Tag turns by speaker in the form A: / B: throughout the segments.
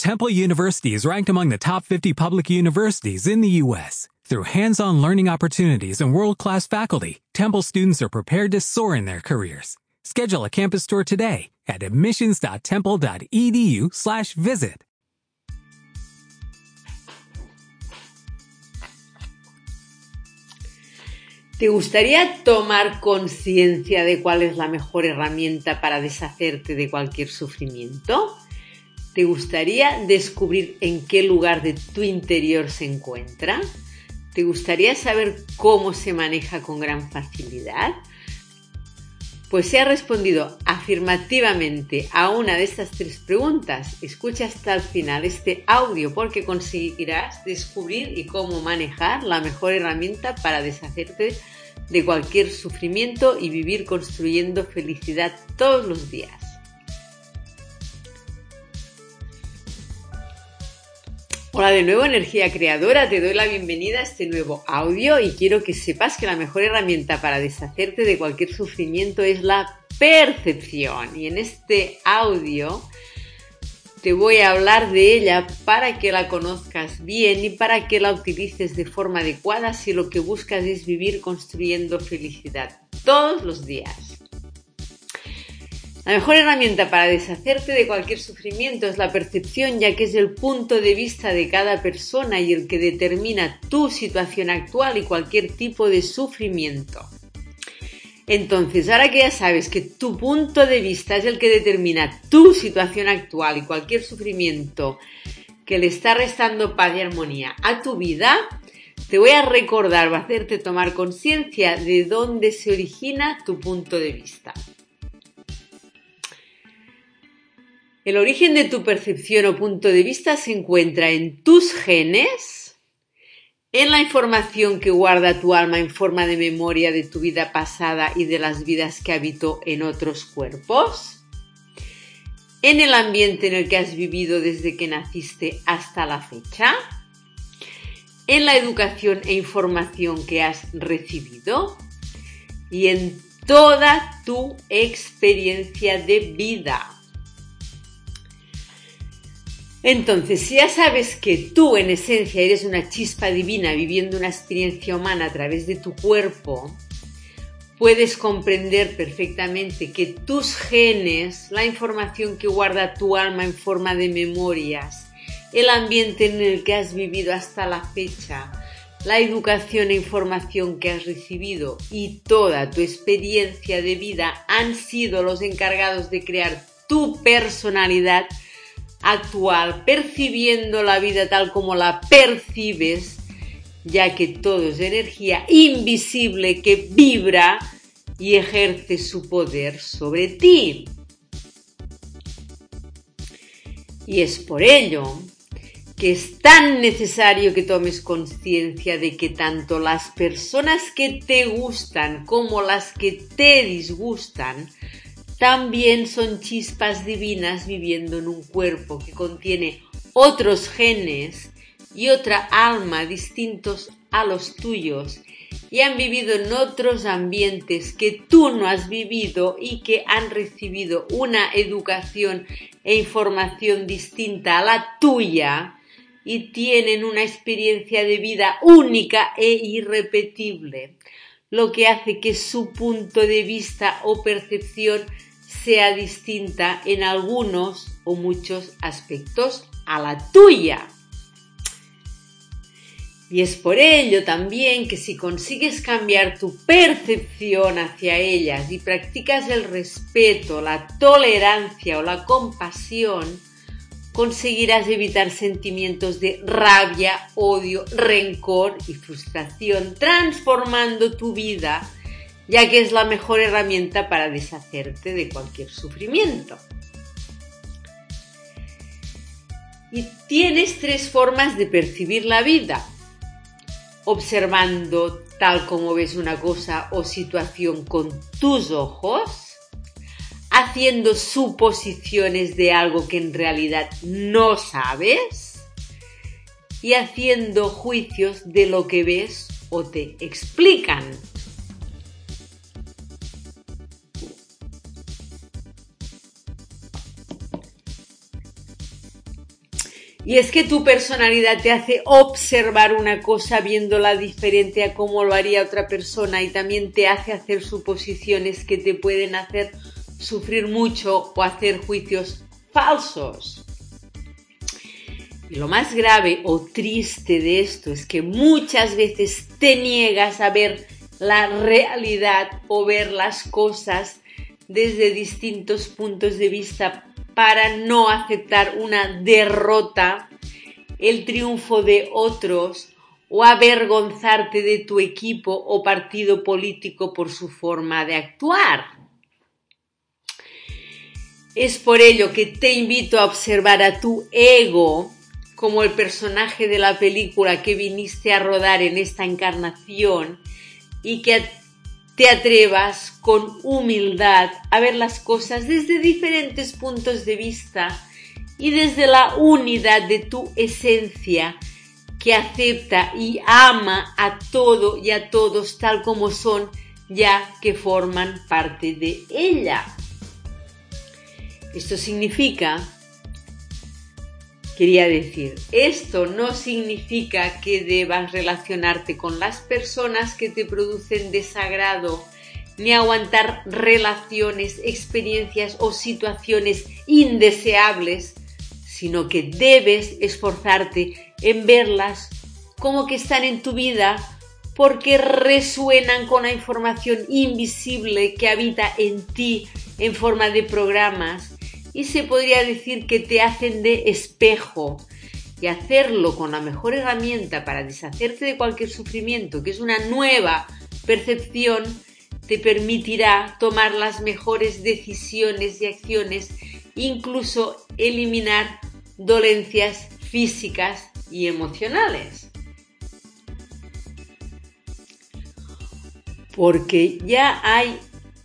A: Temple University is ranked among the top 50 public universities in the U.S. Through hands-on learning opportunities and world-class faculty, Temple students are prepared to soar in their careers. Schedule a campus tour today at admissions.temple.edu/visit.
B: ¿Te gustaría tomar conciencia de cuál es la mejor herramienta para deshacerte de cualquier sufrimiento? ¿Te gustaría descubrir en qué lugar de tu interior se encuentra? ¿Te gustaría saber cómo se maneja con gran facilidad? Pues si has respondido afirmativamente a una de estas tres preguntas, escucha hasta el final este audio porque conseguirás descubrir y cómo manejar la mejor herramienta para deshacerte de cualquier sufrimiento y vivir construyendo felicidad todos los días. Hola de nuevo, energía creadora, te doy la bienvenida a este nuevo audio y quiero que sepas que la mejor herramienta para deshacerte de cualquier sufrimiento es la percepción. Y en este audio te voy a hablar de ella para que la conozcas bien y para que la utilices de forma adecuada si lo que buscas es vivir construyendo felicidad todos los días. La mejor herramienta para deshacerte de cualquier sufrimiento es la percepción, ya que es el punto de vista de cada persona y el que determina tu situación actual y cualquier tipo de sufrimiento. Entonces, ahora que ya sabes que tu punto de vista es el que determina tu situación actual y cualquier sufrimiento que le está restando paz y armonía a tu vida, te voy a recordar, a hacerte tomar conciencia de dónde se origina tu punto de vista. El origen de tu percepción o punto de vista se encuentra en tus genes, en la información que guarda tu alma en forma de memoria de tu vida pasada y de las vidas que habitó en otros cuerpos, en el ambiente en el que has vivido desde que naciste hasta la fecha, en la educación e información que has recibido y en toda tu experiencia de vida. Entonces, si ya sabes que tú en esencia eres una chispa divina viviendo una experiencia humana a través de tu cuerpo, puedes comprender perfectamente que tus genes, la información que guarda tu alma en forma de memorias, el ambiente en el que has vivido hasta la fecha, la educación e información que has recibido y toda tu experiencia de vida han sido los encargados de crear tu personalidad actual, percibiendo la vida tal como la percibes, ya que todo es energía invisible que vibra y ejerce su poder sobre ti. Y es por ello que es tan necesario que tomes conciencia de que tanto las personas que te gustan como las que te disgustan también son chispas divinas viviendo en un cuerpo que contiene otros genes y otra alma distintos a los tuyos y han vivido en otros ambientes que tú no has vivido y que han recibido una educación e información distinta a la tuya y tienen una experiencia de vida única e irrepetible, lo que hace que su punto de vista o percepción sea distinta en algunos o muchos aspectos a la tuya. Y es por ello también que si consigues cambiar tu percepción hacia ellas y practicas el respeto, la tolerancia o la compasión, conseguirás evitar sentimientos de rabia, odio, rencor y frustración, transformando tu vida ya que es la mejor herramienta para deshacerte de cualquier sufrimiento. Y tienes tres formas de percibir la vida. Observando tal como ves una cosa o situación con tus ojos, haciendo suposiciones de algo que en realidad no sabes y haciendo juicios de lo que ves o te explican. Y es que tu personalidad te hace observar una cosa viéndola diferente a cómo lo haría otra persona y también te hace hacer suposiciones que te pueden hacer sufrir mucho o hacer juicios falsos. Y lo más grave o triste de esto es que muchas veces te niegas a ver la realidad o ver las cosas desde distintos puntos de vista para no aceptar una derrota, el triunfo de otros o avergonzarte de tu equipo o partido político por su forma de actuar. Es por ello que te invito a observar a tu ego como el personaje de la película que viniste a rodar en esta encarnación y que te atrevas con humildad a ver las cosas desde diferentes puntos de vista y desde la unidad de tu esencia que acepta y ama a todo y a todos tal como son ya que forman parte de ella. Esto significa Quería decir, esto no significa que debas relacionarte con las personas que te producen desagrado, ni aguantar relaciones, experiencias o situaciones indeseables, sino que debes esforzarte en verlas como que están en tu vida porque resuenan con la información invisible que habita en ti en forma de programas y se podría decir que te hacen de espejo y hacerlo con la mejor herramienta para deshacerte de cualquier sufrimiento, que es una nueva percepción, te permitirá tomar las mejores decisiones y acciones, incluso eliminar dolencias físicas y emocionales. Porque ya hay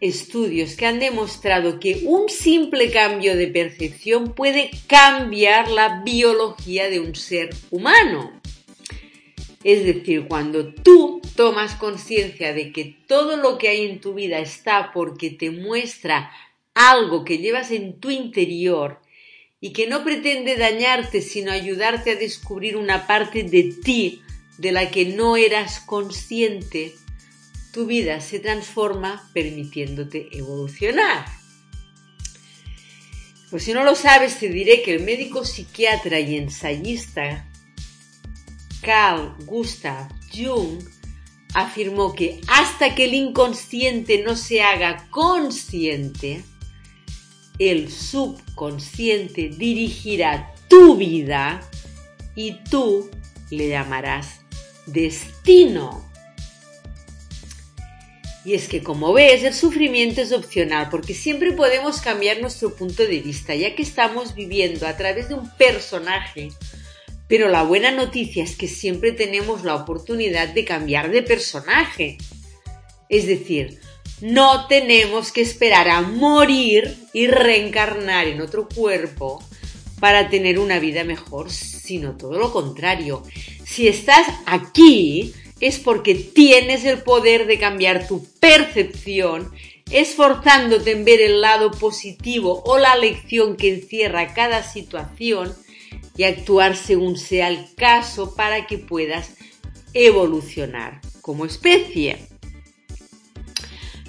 B: estudios que han demostrado que un simple cambio de percepción puede cambiar la biología de un ser humano. Es decir, cuando tú tomas conciencia de que todo lo que hay en tu vida está porque te muestra algo que llevas en tu interior y que no pretende dañarte sino ayudarte a descubrir una parte de ti de la que no eras consciente, tu vida se transforma permitiéndote evolucionar. Pues si no lo sabes, te diré que el médico psiquiatra y ensayista Carl Gustav Jung afirmó que hasta que el inconsciente no se haga consciente, el subconsciente dirigirá tu vida y tú le llamarás destino. Y es que, como ves, el sufrimiento es opcional porque siempre podemos cambiar nuestro punto de vista, ya que estamos viviendo a través de un personaje. Pero la buena noticia es que siempre tenemos la oportunidad de cambiar de personaje. Es decir, no tenemos que esperar a morir y reencarnar en otro cuerpo para tener una vida mejor, sino todo lo contrario. Si estás aquí, es porque tienes el poder de cambiar tu percepción, esforzándote en ver el lado positivo o la lección que encierra cada situación y actuar según sea el caso para que puedas evolucionar como especie.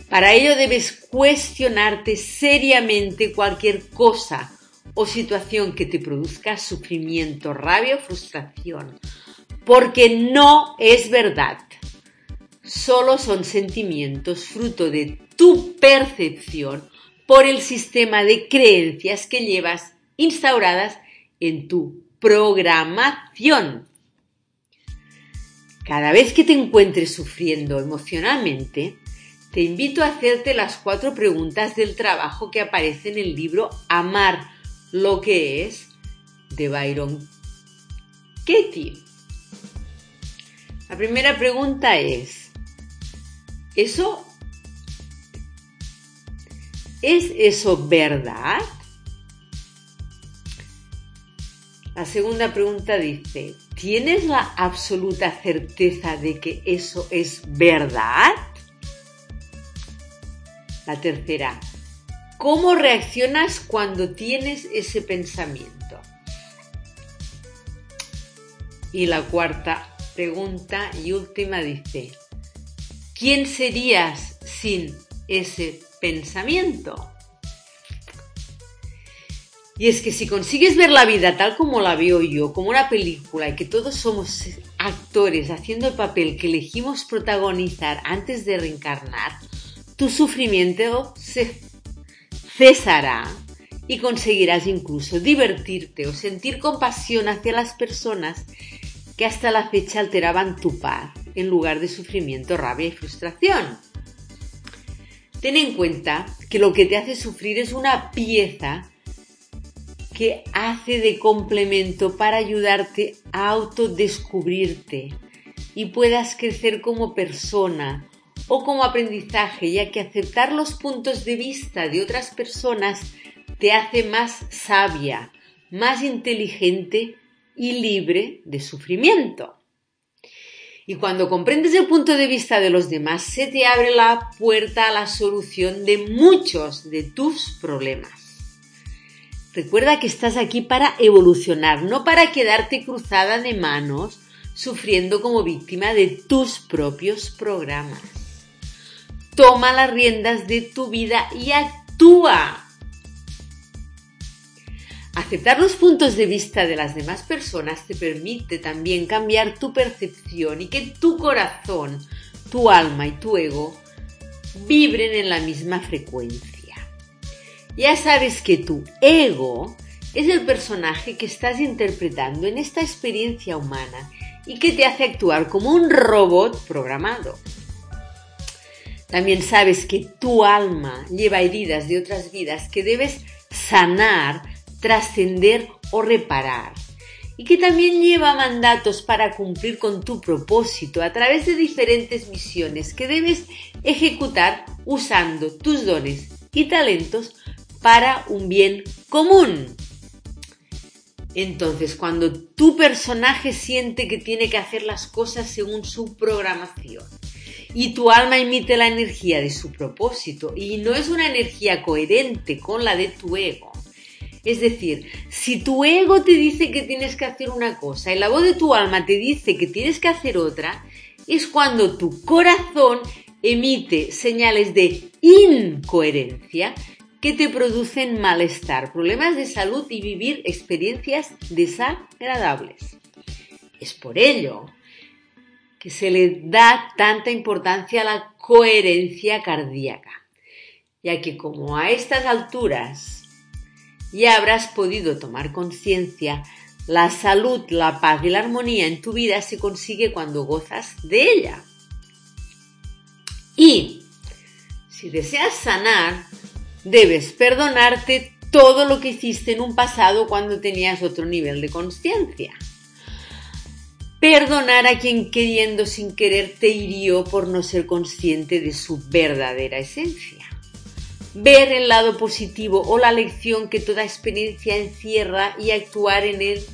B: Para ello debes cuestionarte seriamente cualquier cosa o situación que te produzca sufrimiento, rabia o frustración porque no es verdad. Solo son sentimientos fruto de tu percepción por el sistema de creencias que llevas instauradas en tu programación. Cada vez que te encuentres sufriendo emocionalmente, te invito a hacerte las cuatro preguntas del trabajo que aparece en el libro Amar lo que es de Byron Katie. La primera pregunta es, ¿eso es eso verdad? La segunda pregunta dice, ¿tienes la absoluta certeza de que eso es verdad? La tercera, ¿cómo reaccionas cuando tienes ese pensamiento? Y la cuarta pregunta y última dice, ¿quién serías sin ese pensamiento? Y es que si consigues ver la vida tal como la veo yo, como una película, y que todos somos actores haciendo el papel que elegimos protagonizar antes de reencarnar, tu sufrimiento se cesará y conseguirás incluso divertirte o sentir compasión hacia las personas que hasta la fecha alteraban tu paz en lugar de sufrimiento, rabia y frustración. Ten en cuenta que lo que te hace sufrir es una pieza que hace de complemento para ayudarte a autodescubrirte y puedas crecer como persona o como aprendizaje, ya que aceptar los puntos de vista de otras personas te hace más sabia, más inteligente y libre de sufrimiento. Y cuando comprendes el punto de vista de los demás, se te abre la puerta a la solución de muchos de tus problemas. Recuerda que estás aquí para evolucionar, no para quedarte cruzada de manos sufriendo como víctima de tus propios programas. Toma las riendas de tu vida y actúa. Aceptar los puntos de vista de las demás personas te permite también cambiar tu percepción y que tu corazón, tu alma y tu ego vibren en la misma frecuencia ya sabes que tu ego es el personaje que estás interpretando en esta experiencia humana y que te hace actuar como un robot programado. También sabes que tu alma lleva heridas de otras vidas que debes sanar, trascender o reparar. Y que también lleva mandatos para cumplir con tu propósito a través de diferentes misiones que debes ejecutar usando tus dones y talentos para un bien común. Entonces, cuando tu personaje siente que tiene que hacer las cosas según su programación y tu alma emite la energía de su propósito y no es una energía coherente con la de tu ego, es decir, si tu ego te dice que tienes que hacer una cosa y la voz de tu alma te dice que tienes que hacer otra, es cuando tu corazón emite señales de incoherencia que te producen malestar, problemas de salud y vivir experiencias desagradables. Es por ello que se le da tanta importancia a la coherencia cardíaca, ya que como a estas alturas ya habrás podido tomar conciencia, la salud, la paz y la armonía en tu vida se consigue cuando gozas de ella. Y si deseas sanar, Debes perdonarte todo lo que hiciste en un pasado cuando tenías otro nivel de conciencia. Perdonar a quien queriendo sin querer te hirió por no ser consciente de su verdadera esencia. Ver el lado positivo o la lección que toda experiencia encierra y actuar en él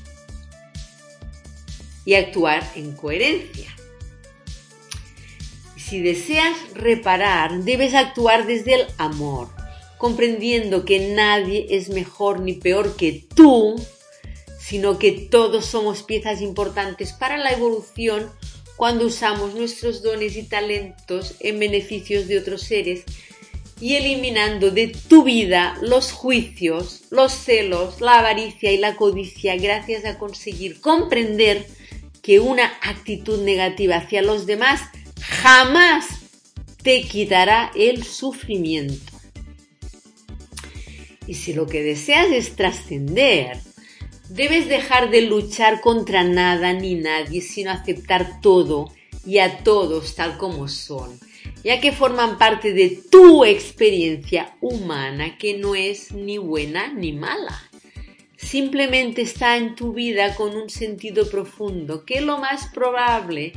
B: y actuar en coherencia. Si deseas reparar, debes actuar desde el amor, comprendiendo que nadie es mejor ni peor que tú, sino que todos somos piezas importantes para la evolución cuando usamos nuestros dones y talentos en beneficios de otros seres y eliminando de tu vida los juicios, los celos, la avaricia y la codicia gracias a conseguir comprender que una actitud negativa hacia los demás jamás te quitará el sufrimiento. Y si lo que deseas es trascender, debes dejar de luchar contra nada ni nadie, sino aceptar todo y a todos tal como son, ya que forman parte de tu experiencia humana que no es ni buena ni mala. Simplemente está en tu vida con un sentido profundo que lo más probable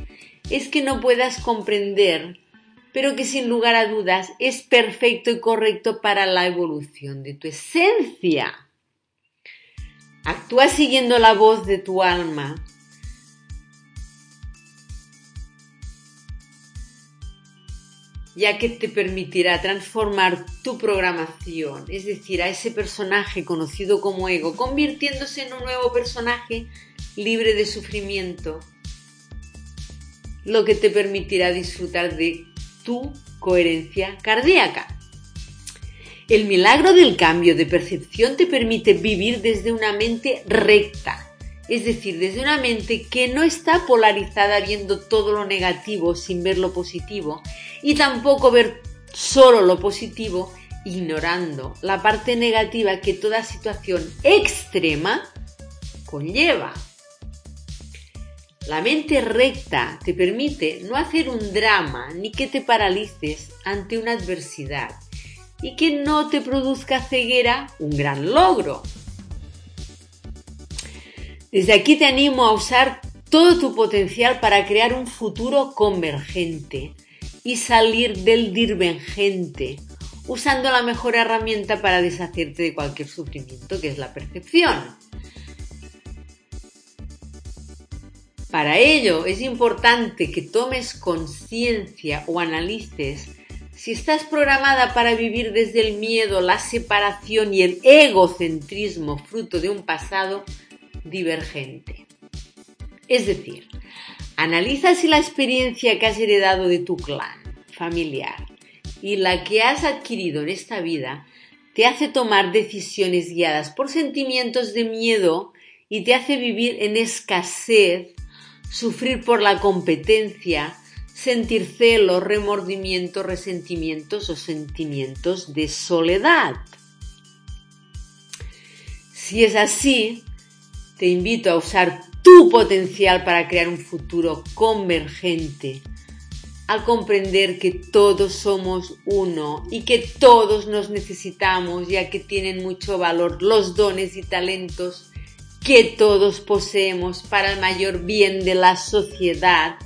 B: es que no puedas comprender pero que sin lugar a dudas es perfecto y correcto para la evolución de tu esencia. Actúa siguiendo la voz de tu alma. Ya que te permitirá transformar tu programación, es decir, a ese personaje conocido como ego, convirtiéndose en un nuevo personaje libre de sufrimiento, lo que te permitirá disfrutar de tu coherencia cardíaca. El milagro del cambio de percepción te permite vivir desde una mente recta, es decir, desde una mente que no está polarizada viendo todo lo negativo sin ver lo positivo y tampoco ver solo lo positivo ignorando la parte negativa que toda situación extrema conlleva. La mente recta te permite no hacer un drama ni que te paralices ante una adversidad y que no te produzca ceguera un gran logro. Desde aquí te animo a usar todo tu potencial para crear un futuro convergente y salir del divergente usando la mejor herramienta para deshacerte de cualquier sufrimiento, que es la percepción. Para ello es importante que tomes conciencia o analices si estás programada para vivir desde el miedo, la separación y el egocentrismo fruto de un pasado divergente. Es decir, analiza si la experiencia que has heredado de tu clan familiar y la que has adquirido en esta vida te hace tomar decisiones guiadas por sentimientos de miedo y te hace vivir en escasez, sufrir por la competencia, sentir celos, remordimientos, resentimientos o sentimientos de soledad. Si es así, te invito a usar tu potencial para crear un futuro convergente, al comprender que todos somos uno y que todos nos necesitamos, ya que tienen mucho valor los dones y talentos que todos poseemos para el mayor bien de la sociedad.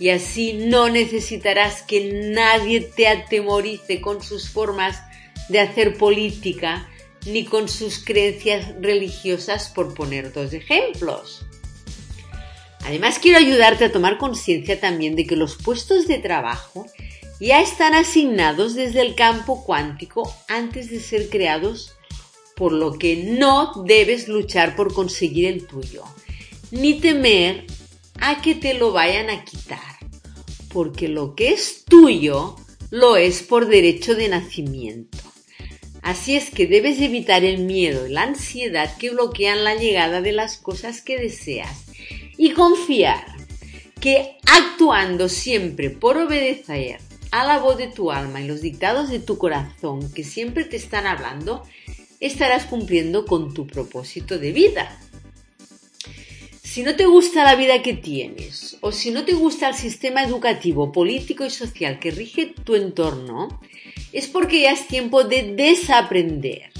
B: Y así no necesitarás que nadie te atemorice con sus formas de hacer política, ni con sus creencias religiosas, por poner dos ejemplos. Además, quiero ayudarte a tomar conciencia también de que los puestos de trabajo ya están asignados desde el campo cuántico antes de ser creados, por lo que no debes luchar por conseguir el tuyo, ni temer a que te lo vayan a quitar, porque lo que es tuyo lo es por derecho de nacimiento. Así es que debes evitar el miedo y la ansiedad que bloquean la llegada de las cosas que deseas y confiar que actuando siempre por obedecer a la voz de tu alma y los dictados de tu corazón que siempre te están hablando, estarás cumpliendo con tu propósito de vida. Si no te gusta la vida que tienes o si no te gusta el sistema educativo, político y social que rige tu entorno, es porque ya es tiempo de desaprender.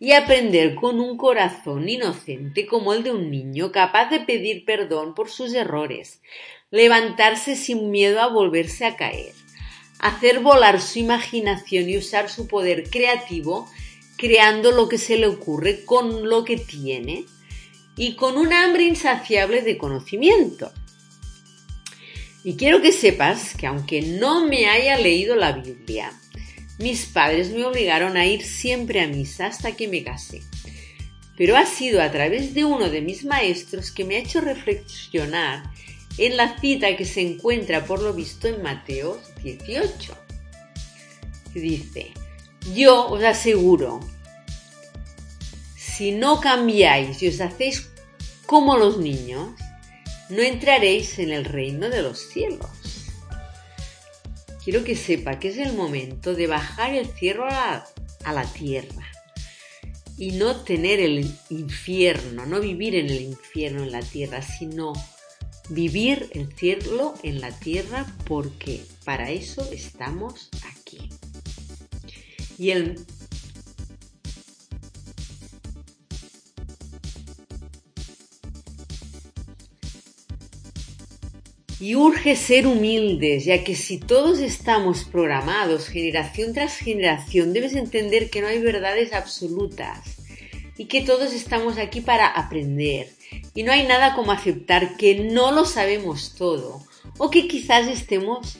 B: Y aprender con un corazón inocente como el de un niño capaz de pedir perdón por sus errores, levantarse sin miedo a volverse a caer, hacer volar su imaginación y usar su poder creativo creando lo que se le ocurre con lo que tiene y con un hambre insaciable de conocimiento. Y quiero que sepas que aunque no me haya leído la Biblia, mis padres me obligaron a ir siempre a misa hasta que me casé. Pero ha sido a través de uno de mis maestros que me ha hecho reflexionar en la cita que se encuentra por lo visto en Mateo 18. Dice, yo os aseguro, si no cambiáis y os hacéis como los niños, no entraréis en el reino de los cielos quiero que sepa que es el momento de bajar el cielo a la, tierra y no tener el infierno, no vivir en el infierno en la tierra, sino vivir el cielo en la tierra porque para eso estamos aquí. Y el Y urge ser humildes, ya que si todos estamos programados generación tras generación, debes entender que no hay verdades absolutas y que todos estamos aquí para aprender. Y no hay nada como aceptar que no lo sabemos todo o que quizás estemos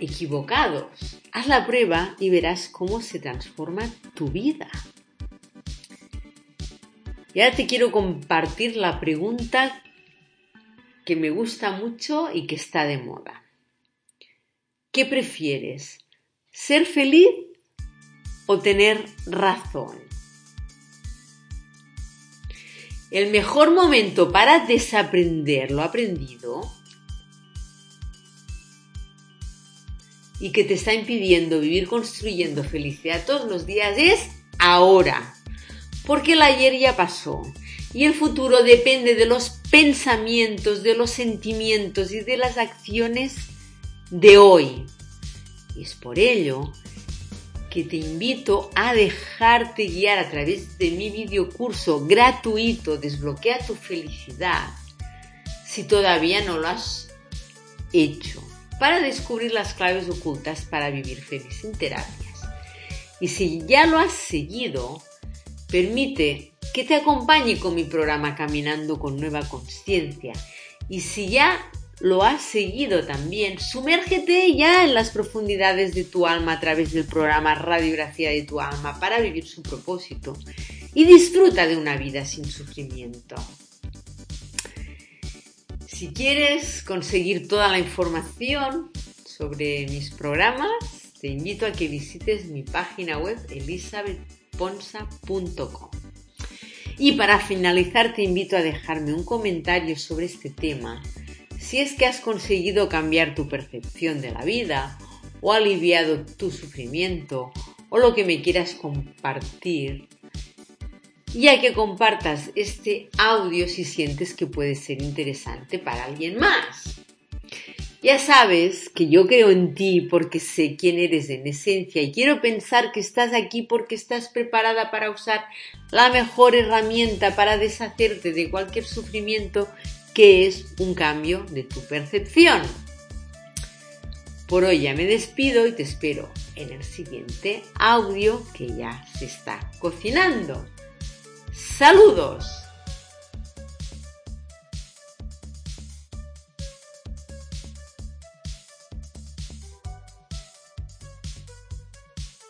B: equivocados. Haz la prueba y verás cómo se transforma tu vida. Y ahora te quiero compartir la pregunta que me gusta mucho y que está de moda. ¿Qué prefieres? ¿Ser feliz o tener razón? El mejor momento para desaprender lo aprendido y que te está impidiendo vivir construyendo felicidad todos los días es ahora. Porque el ayer ya pasó y el futuro depende de los pensamientos, de los sentimientos y de las acciones de hoy. Es por ello que te invito a dejarte guiar a través de mi videocurso gratuito Desbloquea tu felicidad si todavía no lo has hecho para descubrir las claves ocultas para vivir feliz sin terapias. Y si ya lo has seguido, permite que te acompañe con mi programa Caminando con Nueva Conciencia. Y si ya lo has seguido también, sumérgete ya en las profundidades de tu alma a través del programa Radiografía de tu alma para vivir su propósito y disfruta de una vida sin sufrimiento. Si quieres conseguir toda la información sobre mis programas, te invito a que visites mi página web elisabethponsa.com. Y para finalizar te invito a dejarme un comentario sobre este tema si es que has conseguido cambiar tu percepción de la vida o aliviado tu sufrimiento o lo que me quieras compartir ya que compartas este audio si sientes que puede ser interesante para alguien más. Ya sabes que yo creo en ti porque sé quién eres en esencia y quiero pensar que estás aquí porque estás preparada para usar la mejor herramienta para deshacerte de cualquier sufrimiento que es un cambio de tu percepción. Por hoy ya me despido y te espero en el siguiente audio que ya se está cocinando. Saludos.